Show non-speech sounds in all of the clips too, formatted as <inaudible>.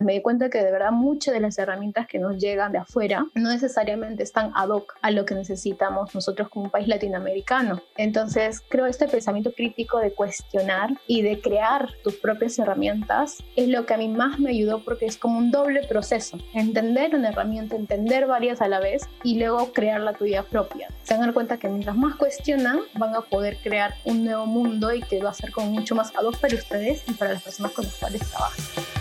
me di cuenta que de verdad muchas de las herramientas que nos llegan de afuera no necesariamente están ad hoc a lo que necesitamos nosotros como un país latinoamericano. Entonces, creo este pensamiento crítico de cuestionar y de crear tus propias herramientas es lo que a mí más me ayudó porque es como un doble proceso. Entender una herramienta, entender varias a la vez y luego crear la tuya propia. Se van a dar cuenta que mientras más cuestionan, van a poder crear un nuevo mundo y que va a ser como mucho más ad hoc para ustedes y para las personas con las cuales trabajan.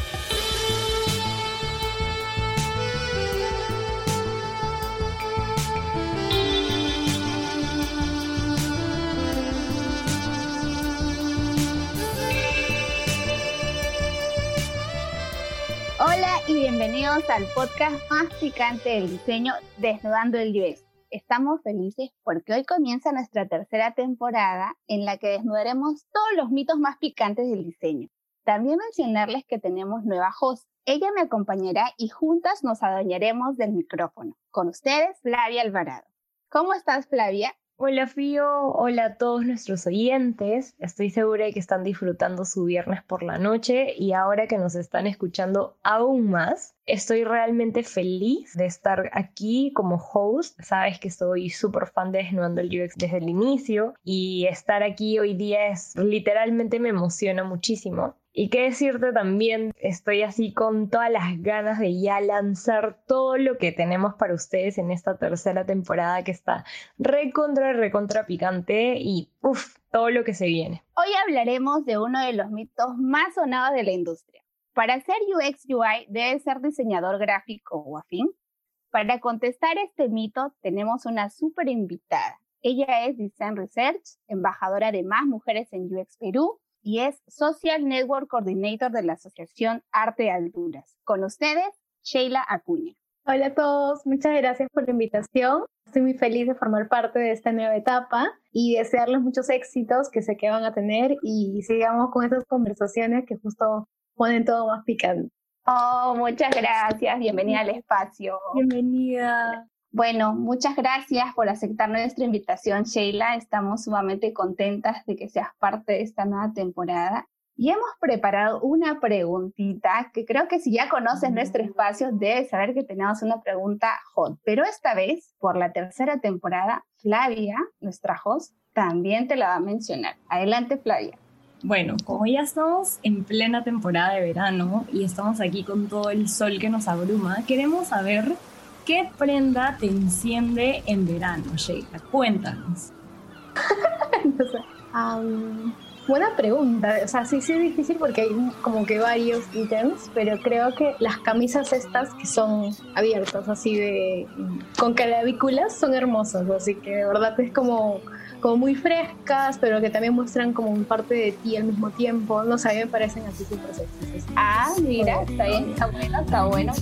Y bienvenidos al podcast más picante del diseño, Desnudando el UX. Estamos felices porque hoy comienza nuestra tercera temporada en la que desnudaremos todos los mitos más picantes del diseño. También mencionarles que tenemos nueva host. Ella me acompañará y juntas nos adueñaremos del micrófono. Con ustedes, Flavia Alvarado. ¿Cómo estás, Flavia? Hola Fío, hola a todos nuestros oyentes. Estoy segura de que están disfrutando su viernes por la noche y ahora que nos están escuchando aún más, estoy realmente feliz de estar aquí como host. Sabes que soy súper fan de Desnudando el UX desde el inicio y estar aquí hoy día es literalmente me emociona muchísimo. Y qué decirte también, estoy así con todas las ganas de ya lanzar todo lo que tenemos para ustedes en esta tercera temporada que está recontra, recontra picante y uff, todo lo que se viene. Hoy hablaremos de uno de los mitos más sonados de la industria. Para hacer UX UI debe ser diseñador gráfico o afín. Para contestar este mito tenemos una súper invitada. Ella es Design Research, embajadora de más mujeres en UX Perú y es Social Network Coordinator de la Asociación Arte de Alturas. Con ustedes, Sheila Acuña. Hola a todos, muchas gracias por la invitación. Estoy muy feliz de formar parte de esta nueva etapa y desearles muchos éxitos que sé que van a tener y sigamos con estas conversaciones que justo ponen todo más picante. Oh, muchas gracias. Bienvenida al espacio. Bienvenida. Bueno, muchas gracias por aceptar nuestra invitación, Sheila. Estamos sumamente contentas de que seas parte de esta nueva temporada. Y hemos preparado una preguntita que creo que si ya conoces nuestro espacio, debes saber que tenemos una pregunta hot. Pero esta vez, por la tercera temporada, Flavia, nuestra host, también te la va a mencionar. Adelante, Flavia. Bueno, como ya estamos en plena temporada de verano y estamos aquí con todo el sol que nos abruma, queremos saber ¿Qué prenda te enciende en verano, Sheila? Cuéntanos. <laughs> buena pregunta. O sea, sí, sí es difícil porque hay como que varios ítems, pero creo que las camisas estas que son abiertas, así de con clavículas, son hermosas. Así que de verdad es como, como muy frescas, pero que también muestran como un parte de ti al mismo tiempo. No sé, a mí me parecen así súper sexy. Ah, mira, está bien, está bueno, está bueno.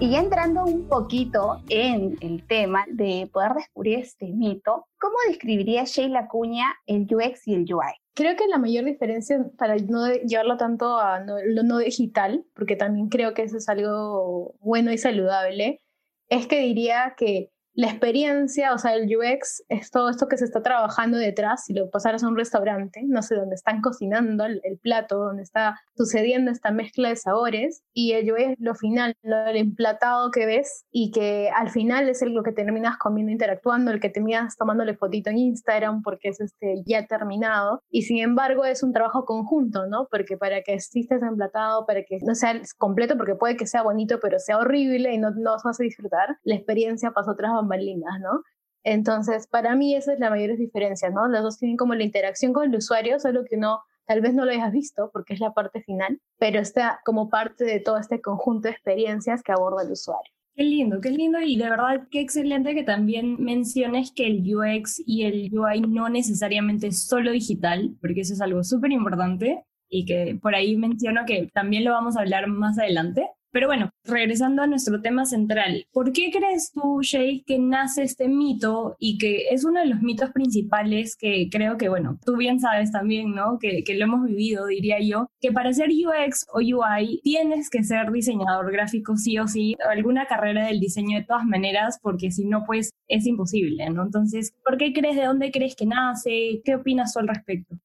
Y ya entrando un poquito en el tema de poder descubrir este mito, ¿cómo describiría Sheila Cuña el UX y el UI? Creo que la mayor diferencia, para no llevarlo tanto a lo no digital, porque también creo que eso es algo bueno y saludable, es que diría que la experiencia, o sea, el UX es todo esto que se está trabajando detrás. Si lo pasaras a un restaurante, no sé, donde están cocinando el, plato, donde está sucediendo esta mezcla de sabores, y el UX es lo final, lo, el emplatado que ves y que al final es el, lo que terminas comiendo, interactuando, el que terminas tomándole fotito en Instagram porque es este, ya terminado. Y sin embargo, es un trabajo conjunto, ¿no? Porque para que exista ese emplatado, para que no sea completo, porque puede que sea bonito, pero sea horrible y no, no vas a disfrutar, la experiencia pasa otras lindas, ¿no? Entonces, para mí esa es la mayor diferencia, ¿no? Las dos tienen como la interacción con el usuario, solo que uno tal vez no lo hayas visto porque es la parte final, pero está como parte de todo este conjunto de experiencias que aborda el usuario. Qué lindo, qué lindo y de verdad qué excelente que también menciones que el UX y el UI no necesariamente es solo digital, porque eso es algo súper importante y que por ahí menciono que también lo vamos a hablar más adelante, Pero bueno, regresando a nuestro tema central, ¿por qué crees tú, Shay, que nace este mito y que es uno de los mitos principales que creo que, bueno, tú bien sabes también, ¿no? Que, que lo hemos vivido, diría yo, que para ser UX o UI tienes que ser diseñador gráfico sí o sí, alguna carrera del diseño de todas maneras, porque si no, pues es imposible, ¿no? Entonces, ¿por qué crees, de dónde crees que nace? ¿Qué opinas tú al respecto?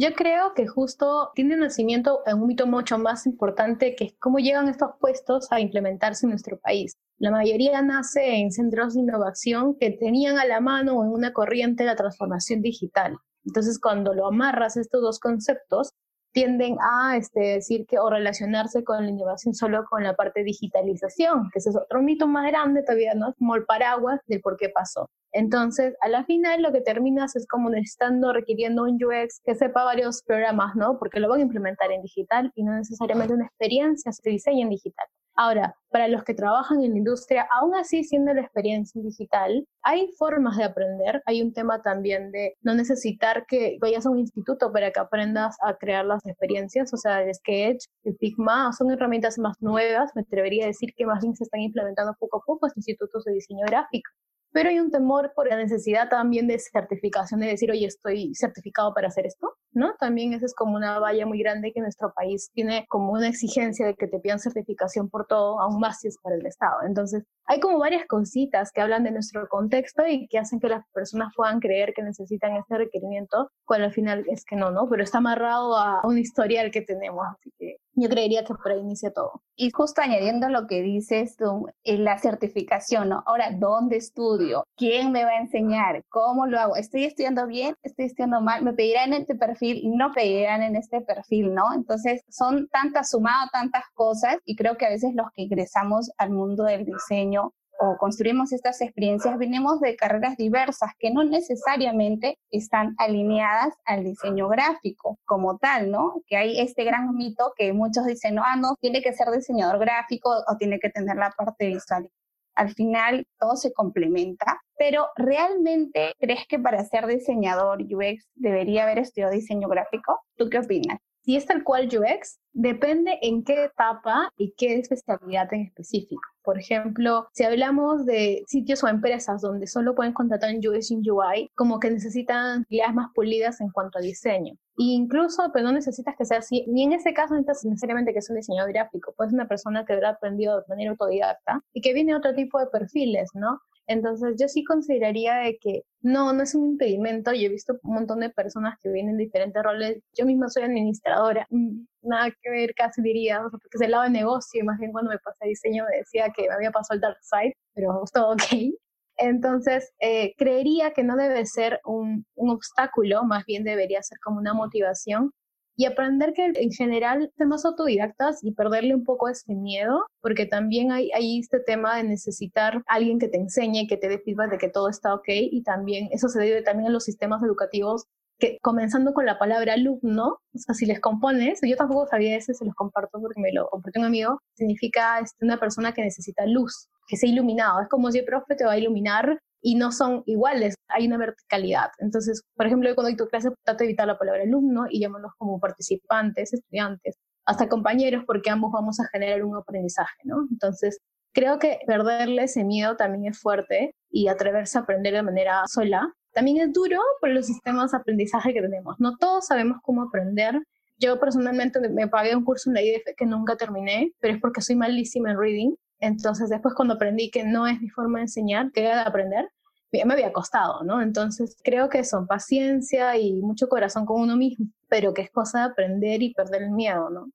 Yo creo que justo tiene nacimiento en un mito mucho más importante que es cómo llegan estos puestos a implementarse en nuestro país. La mayoría nace en centros de innovación que tenían a la mano en una corriente la transformación digital. Entonces, cuando lo amarras estos dos conceptos, tienden a este, decir que o relacionarse con la innovación solo con la parte digitalización, que ese es otro mito más grande todavía, ¿no? Como el paraguas del por qué pasó. Entonces, a la final lo que terminas es como necesitando, requiriendo un UX que sepa varios programas, ¿no? Porque lo van a implementar en digital y no necesariamente una experiencia se diseña en digital. Ahora, para los que trabajan en la industria, aún así siendo la experiencia digital, hay formas de aprender. Hay un tema también de no necesitar que vayas a un instituto para que aprendas a crear las experiencias. O sea, el Sketch, el Figma, son herramientas más nuevas. Me atrevería a decir que más bien se están implementando poco a poco en institutos de diseño gráfico pero hay un temor por la necesidad también de certificación, de decir, oye, estoy certificado para hacer esto, ¿no? También esa es como una valla muy grande que nuestro país tiene como una exigencia de que te pidan certificación por todo, aún más si es para el Estado. Entonces, hay como varias cositas que hablan de nuestro contexto y que hacen que las personas puedan creer que necesitan este requerimiento, cuando al final es que no, ¿no? Pero está amarrado a un historial que tenemos, así que yo creería que por ahí inicia todo. Y justo añadiendo lo que dices tú, en la certificación, ¿no? Ahora, ¿dónde estudio? ¿Quién me va a enseñar? ¿Cómo lo hago? ¿Estoy estudiando bien? ¿Estoy estudiando mal? ¿Me pedirán en este perfil? ¿No pedirán en este perfil? ¿No? Entonces, son tantas sumadas, tantas cosas y creo que a veces los que ingresamos al mundo del diseño o construimos estas experiencias, venimos de carreras diversas que no necesariamente están alineadas al diseño gráfico como tal, ¿no? Que hay este gran mito que muchos dicen, no, ah, no, tiene que ser diseñador gráfico o tiene que tener la parte visual. Al final todo se complementa, pero ¿realmente crees que para ser diseñador UX debería haber estudiado diseño gráfico? ¿Tú qué opinas? Si es tal cual UX, depende en qué etapa y qué especialidad en específico. Por ejemplo, si hablamos de sitios o empresas donde solo pueden contratar en UX y UI, como que necesitan ideas más pulidas en cuanto a diseño. E incluso, pero pues, no necesitas que sea así, ni en ese caso necesitas necesariamente que sea un diseñador gráfico, puede ser una persona que habrá aprendido de manera autodidacta y que viene otro tipo de perfiles, ¿no? Entonces yo sí consideraría de que no, no es un impedimento. Yo he visto un montón de personas que vienen en diferentes roles. Yo misma soy administradora, mm, nada que ver casi diría, porque es el lado de negocio y más bien cuando me pasé diseño me decía que me había pasado el dark side, pero todo ok. Entonces, eh, creería que no debe ser un, un obstáculo, más bien debería ser como una motivación y aprender que en general temas autodidactas y perderle un poco ese miedo, porque también hay, hay este tema de necesitar alguien que te enseñe, que te dé feedback de que todo está ok y también eso se debe también a los sistemas educativos que comenzando con la palabra alumno, o sea, si les compones, yo tampoco sabía ese, se los comparto porque me lo compartió un amigo, significa este, una persona que necesita luz, que sea iluminado. Es como si el profe te va a iluminar y no son iguales, hay una verticalidad. Entonces, por ejemplo, yo cuando doy tu clase trato de evitar la palabra alumno y llámanos como participantes, estudiantes, hasta compañeros, porque ambos vamos a generar un aprendizaje, ¿no? Entonces, creo que perderle ese miedo también es fuerte y atreverse a aprender de manera sola. También es duro por los sistemas de aprendizaje que tenemos. No todos sabemos cómo aprender. Yo personalmente me pagué un curso en la IDF que nunca terminé, pero es porque soy malísima en reading entonces después cuando aprendí que no es mi forma de enseñar, que era de aprender, me había costado, ¿no? Entonces creo que son paciencia y mucho corazón con uno mismo, pero que es cosa de aprender y perder el miedo, ¿no?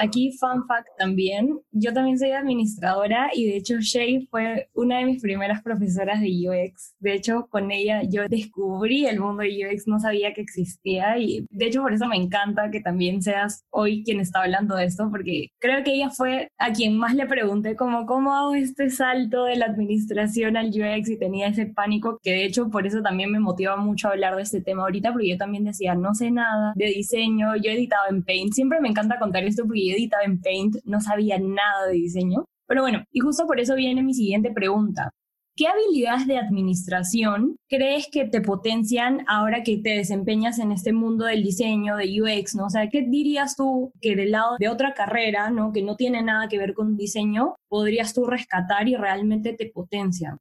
Aquí, fun fact también, yo también soy administradora y de hecho Shay fue una de mis primeras profesoras de UX. De hecho, con ella yo descubrí el mundo de UX, no sabía que existía y de hecho por eso me encanta que también seas hoy quien está hablando de esto, porque creo que ella fue a quien más le pregunté como cómo hago este salto de la administración al UX y tenía ese pánico que de hecho por eso también me motiva mucho a hablar de este tema ahorita, porque yo también decía, no sé nada de diseño, yo he editado en Paint, siempre me encanta contar esto porque editaba en Paint, no sabía nada de diseño. Pero bueno, y justo por eso viene mi siguiente pregunta. ¿Qué habilidades de administración crees que te potencian ahora que te desempeñas en este mundo del diseño, de UX, ¿no? O sea, ¿qué dirías tú que del lado de otra carrera, ¿no? Que no tiene nada que ver con diseño, podrías tú rescatar y realmente te potencian?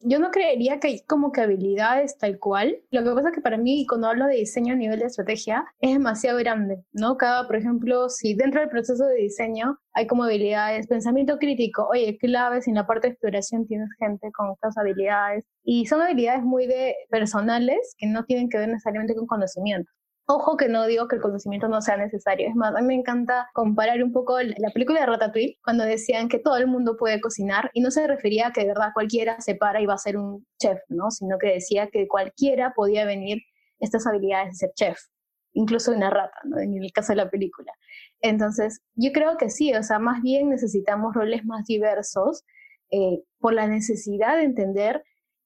Yo no creería que hay como que habilidades tal cual. Lo que pasa es que para mí, cuando hablo de diseño a nivel de estrategia, es demasiado grande, ¿no? Cada, por ejemplo, si dentro del proceso de diseño hay como habilidades, pensamiento crítico, oye, claves, en la parte de exploración tienes gente con estas habilidades. Y son habilidades muy de personales que no tienen que ver necesariamente con conocimiento. Ojo que no digo que el conocimiento no sea necesario. Es más, a mí me encanta comparar un poco la película de Ratatouille cuando decían que todo el mundo puede cocinar y no se refería a que de verdad cualquiera se para y va a ser un chef, ¿no? Sino que decía que cualquiera podía venir estas habilidades de ser chef, incluso una rata, ¿no? En el caso de la película. Entonces, yo creo que sí, o sea, más bien necesitamos roles más diversos eh, por la necesidad de entender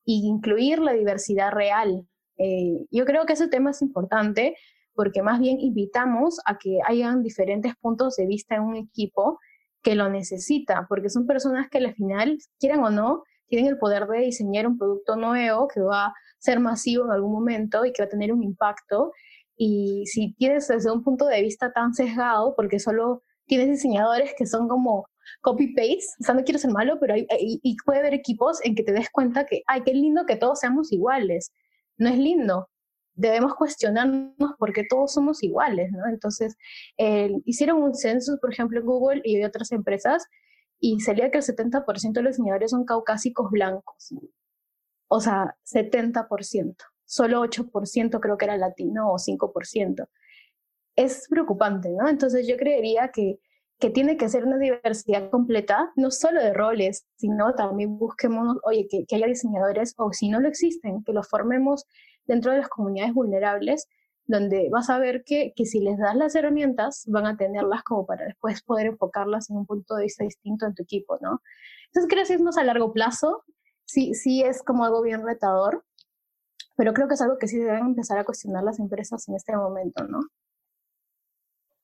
e incluir la diversidad real. Eh, yo creo que ese tema es importante porque más bien invitamos a que hayan diferentes puntos de vista en un equipo que lo necesita, porque son personas que al final, quieran o no, tienen el poder de diseñar un producto nuevo que va a ser masivo en algún momento y que va a tener un impacto. Y si tienes desde un punto de vista tan sesgado, porque solo tienes diseñadores que son como copy-paste, o sea, no quiero ser malo, pero hay, y puede haber equipos en que te des cuenta que, ay, qué lindo que todos seamos iguales. No es lindo, debemos cuestionarnos porque todos somos iguales, ¿no? Entonces, hicieron un censo, por ejemplo, en Google y de otras empresas, y salía que el 70% de los diseñadores son caucásicos blancos. O sea, 70%. Solo 8% creo que era latino o 5%. Es preocupante, ¿no? Entonces yo creería que, que tiene que ser una diversidad completa, no solo de roles, sino también busquemos, oye, que, que haya diseñadores, o si no lo existen, que los formemos dentro de las comunidades vulnerables, donde vas a ver que, que, si les das las herramientas, van a tenerlas como para después poder enfocarlas en un punto de vista distinto en tu equipo, ¿no? Entonces creo que es más a largo plazo, sí, sí es como algo bien retador, pero creo que es algo que sí deben empezar a cuestionar las empresas en este momento, ¿no?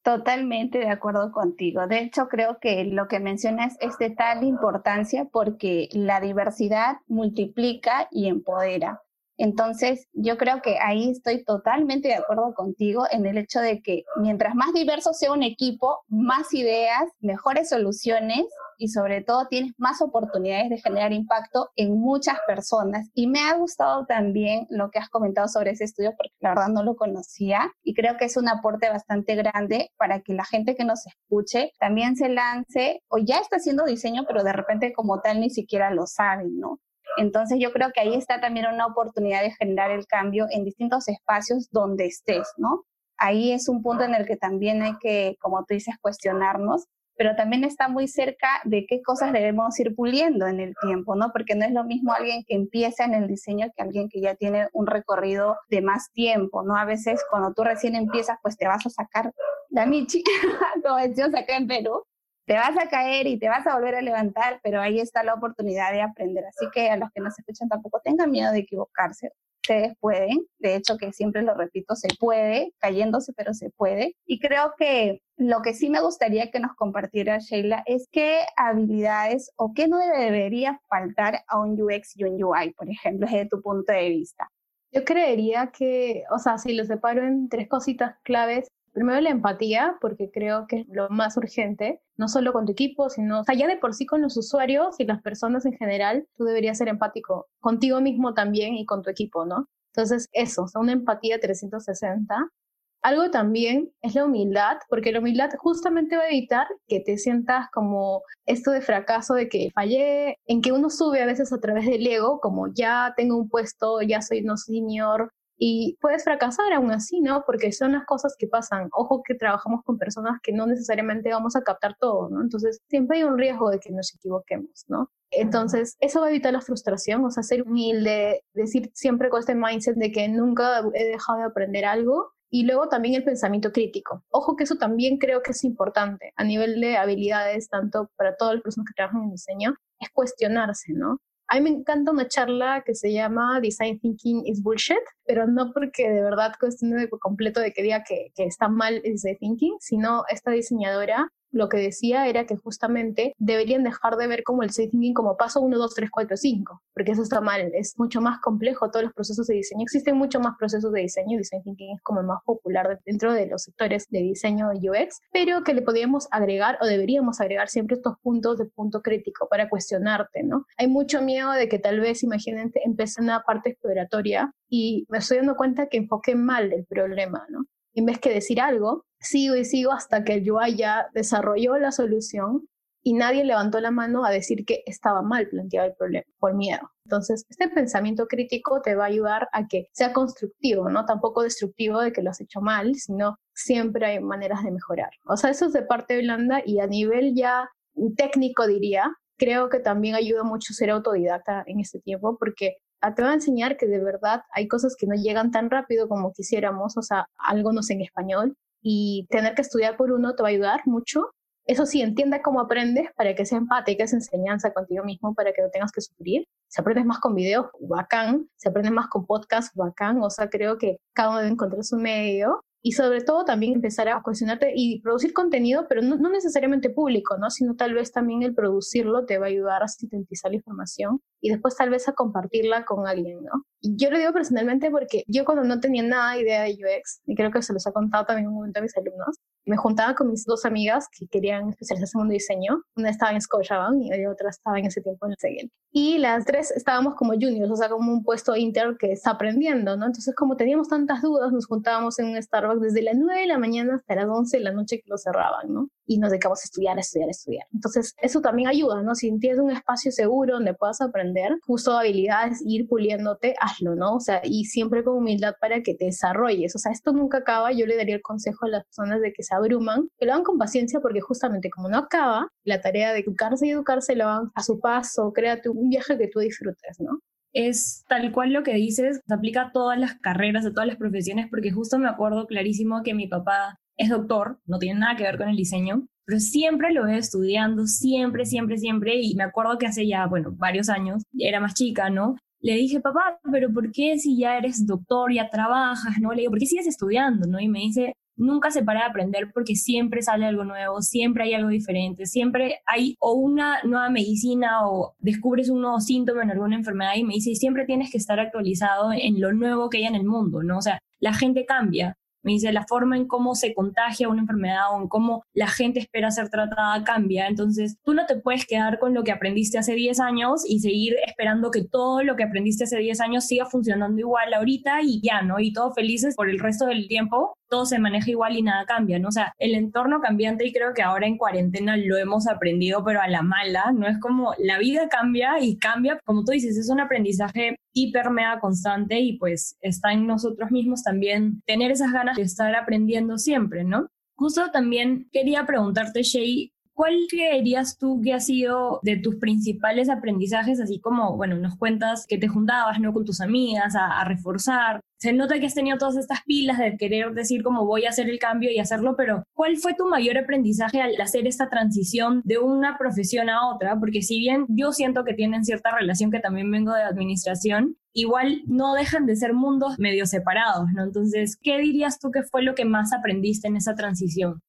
Totalmente de acuerdo contigo. De hecho, creo que lo que mencionas es de tal importancia porque la diversidad multiplica y empodera. Entonces, yo creo que ahí estoy totalmente de acuerdo contigo en el hecho de que mientras más diverso sea un equipo, más ideas, mejores soluciones y sobre todo tienes más oportunidades de generar impacto en muchas personas. Y me ha gustado también lo que has comentado sobre ese estudio porque la verdad no lo conocía y creo que es un aporte bastante grande para que la gente que nos escuche también se lance o ya está haciendo diseño, pero de repente como tal ni siquiera lo saben, ¿no? Entonces yo creo que ahí está también una oportunidad de generar el cambio en distintos espacios donde estés, ¿no? Ahí es un punto en el que también hay que, como tú dices, cuestionarnos, pero también está muy cerca de qué cosas debemos ir puliendo en el tiempo, ¿no? Porque no es lo mismo alguien que empieza en el diseño que alguien que ya tiene un recorrido de más tiempo, ¿no? A veces cuando tú recién empiezas, pues te vas a sacar la michi, <laughs> como decimos acá en Perú, te vas a caer y te vas a volver a levantar, pero ahí está la oportunidad de aprender. Así que a los que nos escuchan tampoco tengan miedo de equivocarse. Ustedes pueden, de hecho que siempre lo repito, se puede, cayéndose, pero se puede. Y creo que lo que sí me gustaría que nos compartiera Sheila es qué habilidades o qué no debería faltar a un UX y un UI, por ejemplo, desde tu punto de vista. Yo creería que, o sea, si lo separo en tres cositas claves, Primero la empatía, porque creo que es lo más urgente, no solo con tu equipo, sino, o sea, ya de por sí con los usuarios y las personas en general, tú deberías ser empático contigo mismo también y con tu equipo, ¿no? Entonces, eso, o sea, una empatía 360. Algo también es la humildad, porque la humildad justamente va a evitar que te sientas como esto de fracaso, de que fallé, en que uno sube a veces a través del ego, como ya tengo un puesto, ya soy no senior, y puedes fracasar aún así, ¿no? Porque son las cosas que pasan. Ojo que trabajamos con personas que no necesariamente vamos a captar todo, ¿no? Entonces, siempre hay un riesgo de que nos equivoquemos, ¿no? Entonces, eso va a evitar la frustración, o sea, ser humilde, decir siempre con este mindset de que nunca he dejado de aprender algo. Y luego también el pensamiento crítico. Ojo que eso también creo que es importante a nivel de habilidades, tanto para todas las personas que trabajan en diseño, es cuestionarse, ¿no? A mí me encanta una charla que se llama Design Thinking is Bullshit, pero no porque de verdad cuestione de completo de que diga que, que está mal el Design Thinking, sino esta diseñadora lo que decía era que justamente deberían dejar de ver como el design thinking como paso 1, 2, 3, 4, 5, porque eso está mal, es mucho más complejo todos los procesos de diseño. Existen mucho más procesos de diseño, design thinking es como el más popular dentro de los sectores de diseño de UX, pero que le podríamos agregar o deberíamos agregar siempre estos puntos de punto crítico para cuestionarte, ¿no? Hay mucho miedo de que tal vez, imagínate, empiece una parte exploratoria y me estoy dando cuenta que enfoqué mal el problema, ¿no? En vez que decir algo, sigo y sigo hasta que el UI ya desarrolló la solución y nadie levantó la mano a decir que estaba mal planteado el problema por miedo. Entonces, este pensamiento crítico te va a ayudar a que sea constructivo, no tampoco destructivo de que lo has hecho mal, sino siempre hay maneras de mejorar. O sea, eso es de parte blanda y a nivel ya técnico diría, creo que también ayuda mucho ser autodidacta en este tiempo porque te va a enseñar que de verdad hay cosas que no llegan tan rápido como quisiéramos, o sea, algo no sé en español, y tener que estudiar por uno te va a ayudar mucho. Eso sí, entienda cómo aprendes para que sea empática esa enseñanza contigo mismo, para que no tengas que sufrir. Si aprendes más con videos, bacán. Si aprendes más con podcast, bacán. O sea, creo que cada uno debe encontrar su medio y sobre todo también empezar a cuestionarte y producir contenido, pero no, necesariamente público, ¿no? Sino tal vez también el producirlo te va a ayudar a sintetizar la información y después tal vez a compartirla con alguien, ¿no? Y yo lo digo personalmente porque yo cuando no tenía nada idea de UX, y creo que se los ha contado también un momento a mis alumnos, me juntaba con mis dos amigas que querían especializarse en diseño. Una estaba en Scotiabank y la otra estaba en ese tiempo en el Segel. Y las tres estábamos como juniors, o sea, como un puesto inter que está aprendiendo, ¿no? Entonces, como teníamos tantas dudas, nos juntábamos en un Starbucks desde las 9 de la mañana hasta las 11 de la noche que lo cerraban, ¿no? Y nos dedicamos a estudiar, a estudiar, a estudiar. Entonces, eso también ayuda, ¿no? Si tienes un espacio seguro donde puedas aprender, justo habilidades, ir puliéndote, hazlo, ¿no? O sea, y siempre con humildad para que te desarrolles. O sea, esto nunca acaba. Yo le daría el consejo a las personas de que se abruman, que lo hagan con paciencia porque justamente como no acaba, la tarea de educarse y educarse lo hagan a su paso, créate un viaje que tú disfrutes, ¿no? es tal cual lo que dices, se aplica a todas las carreras, a todas las profesiones, porque justo me acuerdo clarísimo que mi papá es doctor, no tiene nada que ver con el diseño, pero siempre lo veo estudiando, siempre, siempre, siempre, y me acuerdo que hace ya, bueno, varios años, era más chica, ¿no? Le dije, papá, pero ¿por qué si ya eres doctor, ya trabajas, ¿no? Le digo, ¿por qué sigues estudiando, ¿no? Y me dice, nunca se para de aprender porque siempre sale algo nuevo, siempre hay algo diferente, siempre hay o una nueva medicina o descubres un nuevo síntoma en alguna enfermedad y me dice, siempre tienes que estar actualizado en lo nuevo que hay en el mundo, ¿no? O sea, la gente cambia, me dice, la forma en cómo se contagia una enfermedad o en cómo la gente espera ser tratada cambia. Entonces, tú no te puedes quedar con lo que aprendiste hace 10 años y seguir esperando que todo lo que aprendiste hace 10 años siga funcionando igual ahorita y ya, ¿no? Y todo felices por el resto del tiempo, todo se maneja igual y nada cambia, ¿no? O sea, el entorno cambiante y creo que ahora en cuarentena lo hemos aprendido, pero a la mala, ¿no? Es como la vida cambia y cambia, como tú dices, es un aprendizaje hiper mega constante y pues está en nosotros mismos también tener esas ganas de estar aprendiendo siempre, ¿no? Justo también quería preguntarte, Shay, ¿cuál creerías tú que ha sido de tus principales aprendizajes, así como, bueno, nos cuentas que te juntabas, ¿no? Con tus amigas a, a, reforzar. Se nota que has tenido todas estas pilas de querer decir cómo voy a hacer el cambio y hacerlo, pero ¿cuál fue tu mayor aprendizaje al hacer esta transición de una profesión a otra? Porque si bien yo siento que tienen cierta relación, que también vengo de administración, igual no dejan de ser mundos medio separados, ¿no? Entonces, ¿qué dirías tú que fue lo que más aprendiste en esa transición?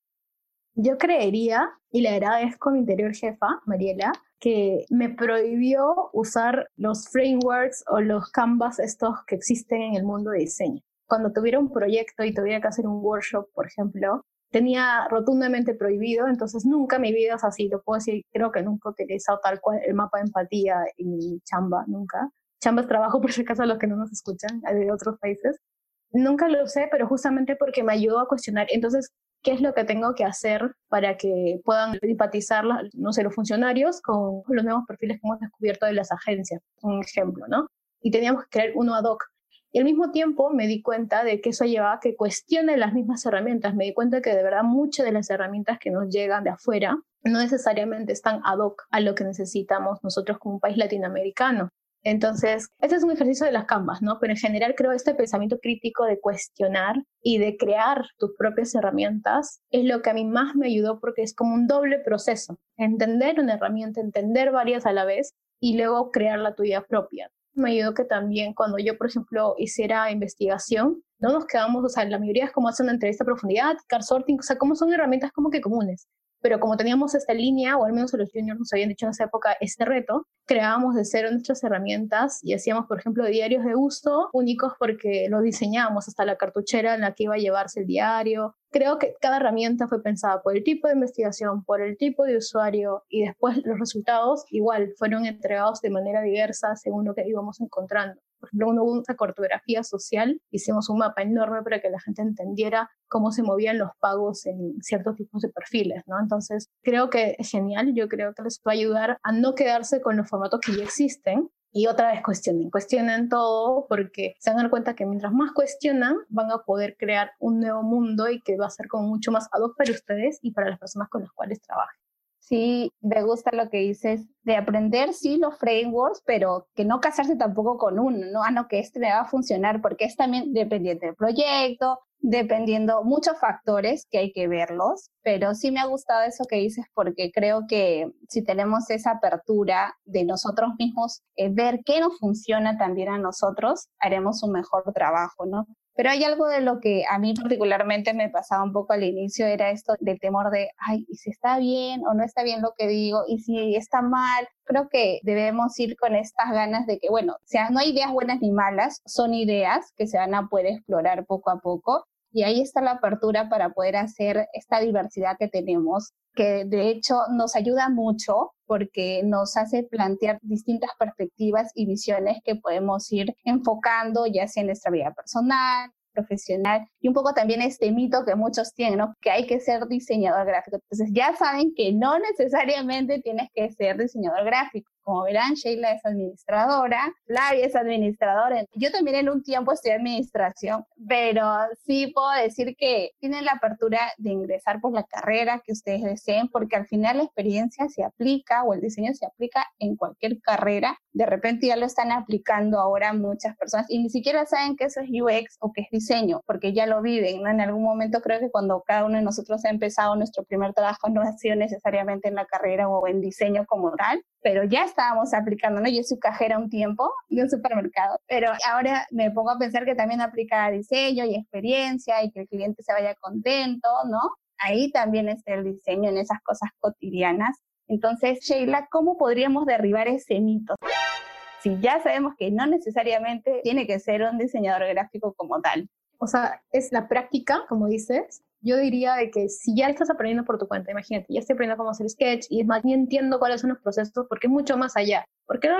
Yo creería, y le agradezco a mi interior jefa, Mariela, que me prohibió usar los frameworks o los canvas estos que existen en el mundo de diseño. Cuando tuviera un proyecto y tuviera que hacer un workshop, por ejemplo, tenía rotundamente prohibido, entonces nunca mi vida es así, lo puedo decir, creo que nunca he utilizado tal cual el mapa de empatía en mi chamba, nunca. Chamba es trabajo, <laughs> por si acaso, a los que no nos escuchan, de otros países. Nunca lo usé, pero justamente porque me ayudó a cuestionar. Entonces, qué es lo que tengo que hacer para que puedan empatizar, no sé, los funcionarios con los nuevos perfiles que hemos descubierto de las agencias, un ejemplo, ¿no? Y teníamos que crear uno ad hoc. Y al mismo tiempo me di cuenta de que eso llevaba a que cuestione las mismas herramientas. Me di cuenta que de verdad muchas de las herramientas que nos llegan de afuera no necesariamente están ad hoc a lo que necesitamos nosotros como un país latinoamericano. Entonces, este es un ejercicio de las canvas, ¿no? Pero en general creo este pensamiento crítico de cuestionar y de crear tus propias herramientas es lo que a mí más me ayudó porque es como un doble proceso. Entender una herramienta, entender varias a la vez y luego crear la tuya propia. Me ayudó que también cuando yo, por ejemplo, hiciera investigación, no nos quedamos, o sea, la mayoría es como hacer una entrevista a profundidad, car sorting, o sea, como son herramientas como que comunes pero como teníamos esta línea, o al menos los juniors nos habían dicho en esa época este reto, creábamos de cero nuestras herramientas y hacíamos, por ejemplo, diarios de uso únicos porque los diseñábamos hasta la cartuchera en la que iba a llevarse el diario. Creo que cada herramienta fue pensada por el tipo de investigación, por el tipo de usuario y después los resultados igual fueron entregados de manera diversa según lo que íbamos encontrando por ejemplo, hubo una cartografía social, hicimos un mapa enorme para que la gente entendiera cómo se movían los pagos en ciertos tipos de perfiles, ¿no? Entonces, creo que es genial, yo creo que les va a ayudar a no quedarse con los formatos que ya existen, y otra vez cuestionen, cuestionen todo porque se van a dar cuenta que mientras más cuestionan van a poder crear un nuevo mundo y que va a ser como mucho más ad hoc para ustedes y para las personas con las cuales trabajen sí me gusta lo que dices de aprender, sí, los frameworks, pero que no casarse tampoco con uno, ¿no? Ah, no, que este me va a funcionar, porque es también dependiente del proyecto, dependiendo muchos factores que hay que verlos, pero sí me ha gustado eso que dices porque creo que si tenemos esa apertura de nosotros mismos, eh, ver qué nos funciona también a nosotros, haremos un mejor trabajo, ¿no? Pero hay algo de lo que a mí particularmente me pasaba un poco al inicio, era esto del temor de, ay, ¿y si está bien o no está bien lo que digo? ¿Y si está mal? Creo que debemos ir con estas ganas de que, bueno, o sea, no hay ideas buenas ni malas, son ideas que se van a poder explorar poco a poco. Y ahí está la apertura para poder hacer esta diversidad que tenemos, que de hecho nos ayuda mucho porque nos hace plantear distintas perspectivas y visiones que podemos ir enfocando ya sea en nuestra vida personal, profesional y un poco también este mito que muchos tienen. Que hay que ser diseñador gráfico. Entonces ya saben que no necesariamente tienes que ser diseñador gráfico. Como verán, Sheila es administradora, Flavia es administradora. Yo también en un tiempo estudié administración, pero sí puedo decir que tienen la apertura de ingresar por la carrera que ustedes deseen, porque al final la experiencia se aplica o el diseño se aplica en cualquier carrera. De repente ya lo están aplicando ahora muchas personas y ni siquiera saben que eso es UX o que es diseño, porque ya lo viven. ¿no? En algún momento creo que cuando cada uno de nosotros ha empezado nuestro primer trabajo no ha sido necesariamente en la carrera o en diseño como tal, pero ya estábamos aplicando, ¿no? Yo soy cajera un tiempo de un supermercado, pero ahora me pongo a pensar que también aplica diseño y experiencia y que el cliente se vaya contento, ¿no? Ahí también está el diseño en esas cosas cotidianas. Entonces, Sheila, ¿cómo podríamos derribar ese mito? Si ya sabemos que no necesariamente tiene que ser un diseñador gráfico como tal. O sea, es la práctica, como dices, yo diría de que si ya estás aprendiendo por tu cuenta, imagínate, ya estoy aprendiendo cómo hacer sketch y más bien entiendo cuáles son los procesos porque es mucho más allá. ¿Por qué lo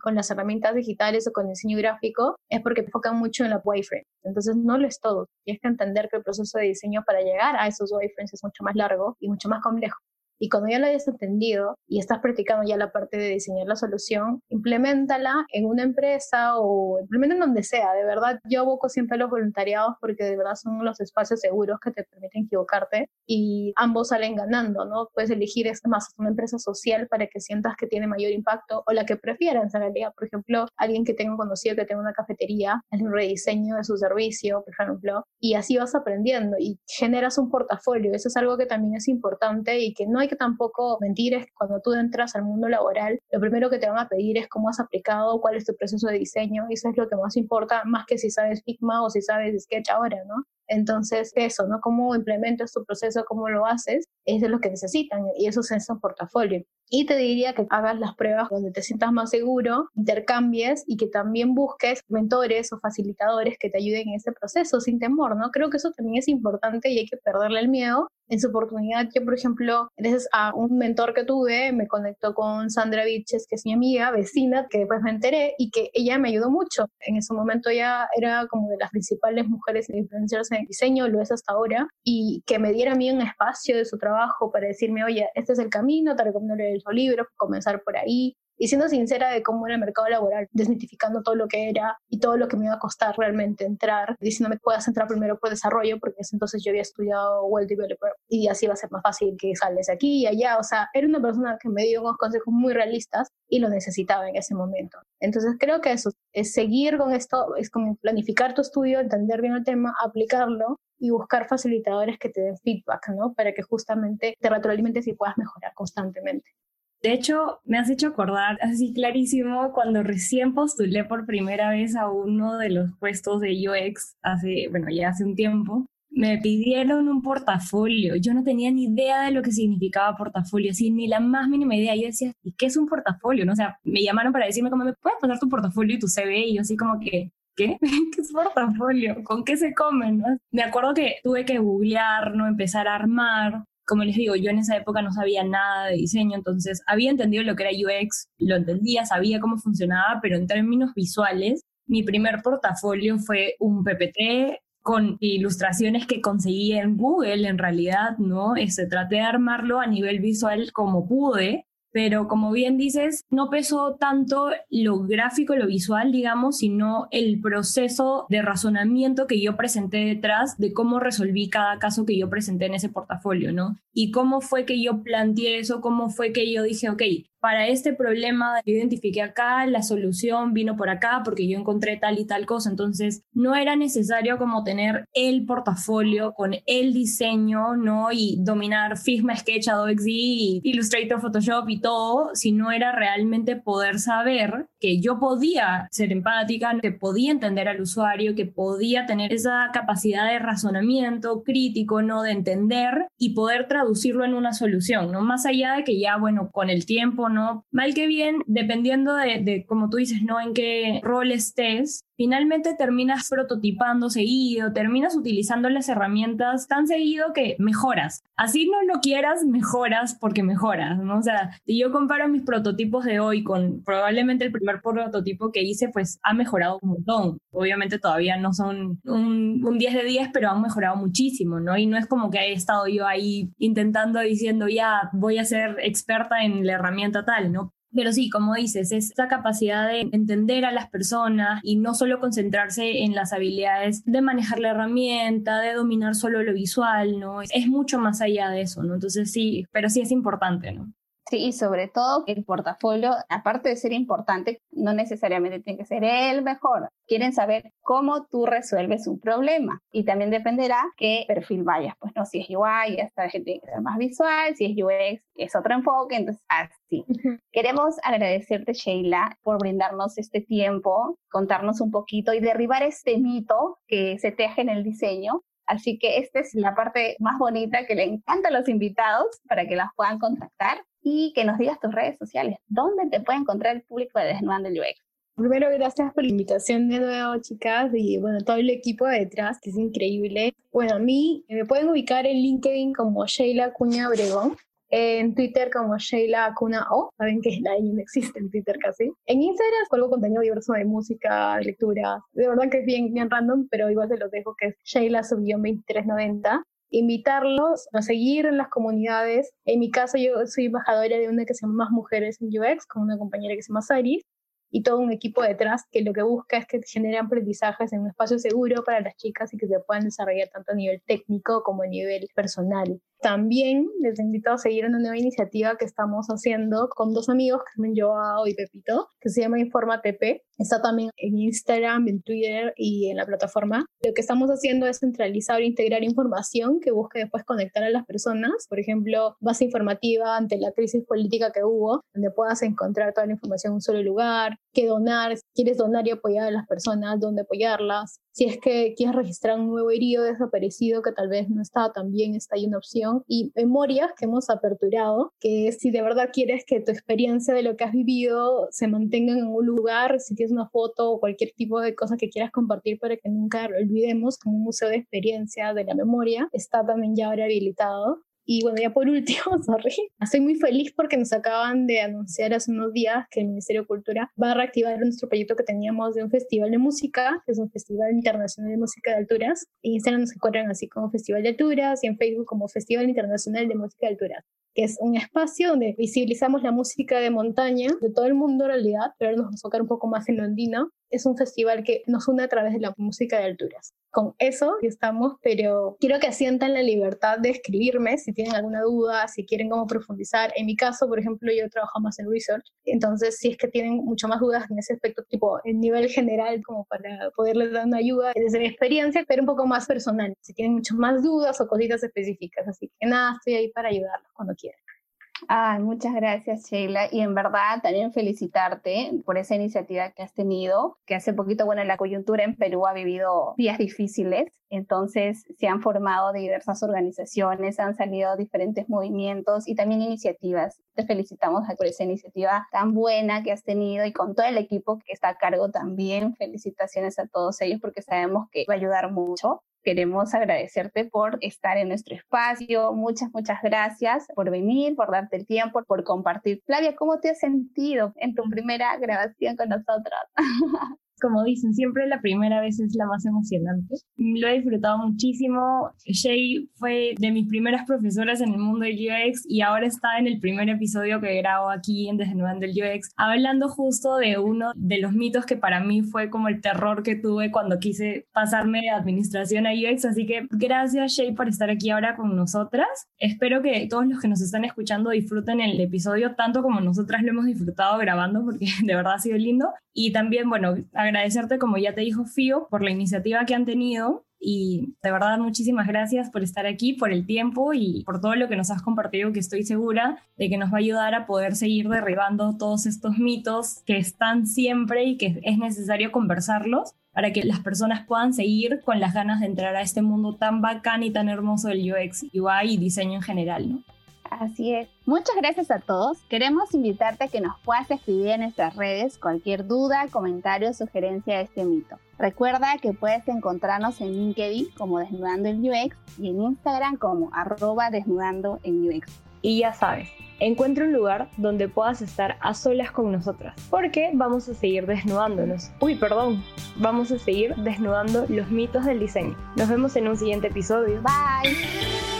con las herramientas digitales o con diseño gráfico? Es porque enfocan mucho en la wireframe. Entonces no lo es todo. Tienes que entender que el proceso de diseño para llegar a esos wireframes es mucho más largo y mucho más complejo. Y cuando ya lo hayas entendido y estás practicando ya la parte de diseñar la solución, implementala en una empresa o implementa en donde sea. De verdad, yo aboco siempre a los voluntariados porque de verdad son los espacios seguros que te permiten equivocarte y ambos salen ganando, ¿no? Puedes elegir es más una empresa social para que sientas que tiene mayor impacto o la que prefieras en realidad. Por ejemplo, alguien que tenga conocido que tenga una cafetería, el rediseño de su servicio, por ejemplo, y así vas aprendiendo y generas un portafolio. Eso es algo que también es importante y que no hay tampoco mentir es que cuando tú entras al mundo laboral, lo primero que te van a pedir es cómo has aplicado, cuál es tu proceso de diseño, y eso es lo que más importa, más que si sabes Figma o si sabes Sketch ahora, ¿no? Entonces, eso, ¿no? Cómo implementas tu proceso, cómo lo haces, es lo que necesitan y eso es un portafolio. Y te diría que hagas las pruebas donde te sientas más seguro, intercambies y que también busques mentores o facilitadores que te ayuden en ese proceso sin temor, ¿no? Creo que eso también es importante y hay que perderle el miedo en su oportunidad, yo, por ejemplo, gracias a un mentor que tuve, me conectó con Sandra Viches, que es mi amiga, vecina, que después me enteré y que ella me ayudó mucho. En ese momento ella era como de las principales mujeres influencers en diseño, lo es hasta ahora, y que me diera a mí un espacio de su trabajo para decirme, oye, este es el camino, te recomiendo leer el libro, comenzar por ahí, y siendo sincera de cómo era el mercado laboral, desmitificando todo lo que era y todo lo que me iba a costar realmente entrar, diciéndome puedas entrar primero por desarrollo, porque entonces yo había estudiado web developer y así va a ser más fácil que sales aquí y allá. O sea, era una persona que me dio unos consejos muy realistas y lo necesitaba en ese momento. Entonces creo que eso es seguir con esto, es como planificar tu estudio, entender bien el tema, aplicarlo y buscar facilitadores que te den feedback, ¿no? Para que justamente te retroalimentes y puedas mejorar constantemente. De hecho, me has hecho acordar así clarísimo cuando recién postulé por primera vez a uno de los puestos de UX hace, bueno, ya hace un tiempo. me pidieron un portafolio. Yo no tenía ni idea de lo que significaba portafolio, así ni la más mínima idea. Yo decía, ¿y qué es un portafolio? ¿No? O sea, me llamaron para decirme cómo me puedes pasar tu portafolio y tu CV y yo así como que, ¿qué? <laughs> ¿Qué es portafolio? ¿Con qué se comen? Me acuerdo que tuve que googlear, ¿no? Empezar a armar. Como les digo, yo en esa época no sabía nada de diseño, entonces había entendido lo que era UX, lo entendía, sabía cómo funcionaba, pero en términos visuales, mi primer portafolio fue un PPT con ilustraciones que conseguí en Google, en realidad, ¿no? Este, traté de armarlo a nivel visual como pude, pero como bien dices, no pesó tanto lo gráfico, lo visual, digamos, sino el proceso de razonamiento que yo presenté detrás de cómo resolví cada caso que yo presenté en ese portafolio, ¿no? Y cómo fue que yo planteé eso, cómo fue que yo dije, ok, para este problema yo identifiqué acá, la solución vino por acá porque yo encontré tal y tal cosa. Entonces, no era necesario como tener el portafolio con el diseño, ¿no? Y dominar Figma, Sketch, Adobe XD, Illustrator, Photoshop y todo, sino era realmente poder saber que yo podía ser empática, que podía entender al usuario, que podía tener esa capacidad de razonamiento crítico, ¿no? De entender y poder traducirlo en una solución, ¿no? Más allá de que ya, bueno, con el tiempo, ¿no? Mal que bien, dependiendo de, de, como tú dices, ¿no? En qué rol estés, finalmente terminas prototipando seguido, terminas utilizando las herramientas tan seguido que mejoras. Así no lo quieras, mejoras porque mejoras, ¿no? O sea, si yo comparo mis prototipos de hoy con probablemente el primer prototipo que hice, pues ha mejorado un montón. Obviamente todavía no son un, un 10 de 10, pero han mejorado muchísimo, ¿no? Y no es como que haya estado yo ahí intentando diciendo, ya, voy a ser experta en la herramienta tal, ¿no? Pero sí, como dices, es esa capacidad de entender a las personas y no solo concentrarse en las habilidades de manejar la herramienta, de dominar solo lo visual, ¿no? Es mucho más allá de eso, ¿no? Entonces sí, pero sí es importante, ¿no? Sí, y sobre todo el portafolio, aparte de ser importante, no necesariamente tiene que ser el mejor. Quieren saber cómo tú resuelves un problema y también dependerá qué perfil vayas. Pues no, si es UI, esta gente tiene que ser más visual, si es UX, es otro enfoque, entonces así. Queremos agradecerte, Sheila, por brindarnos este tiempo, contarnos un poquito y derribar este mito que se teje en el diseño Así que esta es la parte más bonita que le encanta a los invitados para que las puedan contactar y que nos digas tus redes sociales. ¿Dónde te puede encontrar el público de Desnudando el UX? Primero, gracias por la invitación de nuevo, chicas, y bueno, todo el equipo de detrás, que es increíble. Bueno, a mí me pueden ubicar en LinkedIn como Sheila Cuña Obregón, en Twitter como Sheila Cuna O, saben que <laughs> la I no existe en Twitter casi. En Instagram colgo contenido diverso de música, lectura, de verdad que es bien, bien random, pero igual se los dejo que es Sheila 2390 invitarlos a seguir en las comunidades. En mi caso, yo soy embajadora de una que se llama Más Mujeres en UX, con una compañera que se llama Saris, y todo un equipo detrás que lo que busca es que genere aprendizajes en un espacio seguro para las chicas y que se puedan desarrollar tanto a nivel técnico como a nivel personal. También les invito a seguir una nueva iniciativa que estamos haciendo con dos amigos, Carmen Joao y Pepito, que se llama Informa TP. Está también en Instagram, en Twitter y en la plataforma. Lo que estamos haciendo es centralizar e integrar información que busque después conectar a las personas. Por ejemplo, base informativa ante la crisis política que hubo, donde puedas encontrar toda la información en un solo lugar, qué donar, si quieres donar y apoyar a las personas, dónde apoyarlas. Si es que quieres registrar un nuevo herido desaparecido que tal vez no estaba tan bien, está ahí una opción. Y memorias que hemos aperturado, que si de verdad quieres que tu experiencia de lo que has vivido se mantenga en un lugar, si tienes una foto o cualquier tipo de cosa que quieras compartir para que nunca lo olvidemos, como un museo de experiencia de la memoria, está también ya ahora habilitado. Y bueno, ya por último, <laughs> sorry, estoy muy feliz porque nos acaban de anunciar hace unos días que el Ministerio de Cultura va a reactivar nuestro proyecto que teníamos de un festival de música, que es un festival internacional de música de alturas. En Instagram nos encuentran así como Festival de Alturas y en Facebook como Festival Internacional de Música de Alturas que es un espacio donde visibilizamos la música de montaña de todo el mundo en realidad, pero nos vamos a tocar un poco más en lo andino. Es un festival que nos une a través de la música de alturas. Con eso estamos, pero quiero que sientan la libertad de escribirme si tienen alguna duda, si quieren cómo profundizar. En mi caso, por ejemplo, yo trabajo más en research, entonces si es que tienen mucho más dudas en ese aspecto, tipo en nivel general, como para poderles dar una ayuda desde mi experiencia, pero un poco más personal, si tienen muchas más dudas o cositas específicas. Así que nada, estoy ahí para ayudarlos cuando quieran. Ah, muchas gracias, Sheila. Y en verdad también felicitarte por esa iniciativa que has tenido, que hace poquito, bueno, la coyuntura en Perú ha vivido días difíciles, entonces se han formado diversas organizaciones, han salido diferentes movimientos y también iniciativas. Te felicitamos por esa iniciativa tan buena que has tenido y con todo el equipo que está a cargo también. Felicitaciones a todos ellos porque sabemos que va a ayudar mucho. Queremos agradecerte por estar en nuestro espacio. Muchas, muchas gracias por venir, por darte el tiempo, por compartir. Flavia, ¿cómo te has sentido en tu primera grabación con nosotros? <laughs> como dicen, siempre la primera vez es la más emocionante. Lo he disfrutado muchísimo. Shay fue de mis primeras profesoras en el mundo del UX y ahora está en el primer episodio que grabo aquí en Desnudando el UX, hablando justo de uno de los mitos que para mí fue como el terror que tuve cuando quise pasarme de administración a UX. Así que gracias Shay por estar aquí ahora con nosotras. Espero que todos los que nos están escuchando disfruten el episodio tanto como nosotras lo hemos disfrutado grabando porque <laughs> de verdad ha sido lindo. Y también, bueno, agradecerte, como ya te dijo Fío, por la iniciativa que han tenido y de verdad muchísimas gracias por estar aquí, por el tiempo y por todo lo que nos has compartido, que estoy segura de que nos va a ayudar a poder seguir derribando todos estos mitos que están siempre y que es necesario conversarlos para que las personas puedan seguir con las ganas de entrar a este mundo tan bacán y tan hermoso del UX, UI y diseño en general, ¿no? Así es. Muchas gracias a todos. Queremos invitarte a que nos puedas escribir en nuestras redes cualquier duda, comentario o sugerencia de este mito. Recuerda que puedes encontrarnos en LinkedIn como Desnudando en UX y en Instagram como arroba desnudando en UX. Y ya sabes, encuentra un lugar donde puedas estar a solas con nosotras, porque vamos a seguir desnudándonos. Uy, perdón, vamos a seguir desnudando los mitos del diseño. Nos vemos en un siguiente episodio. Bye.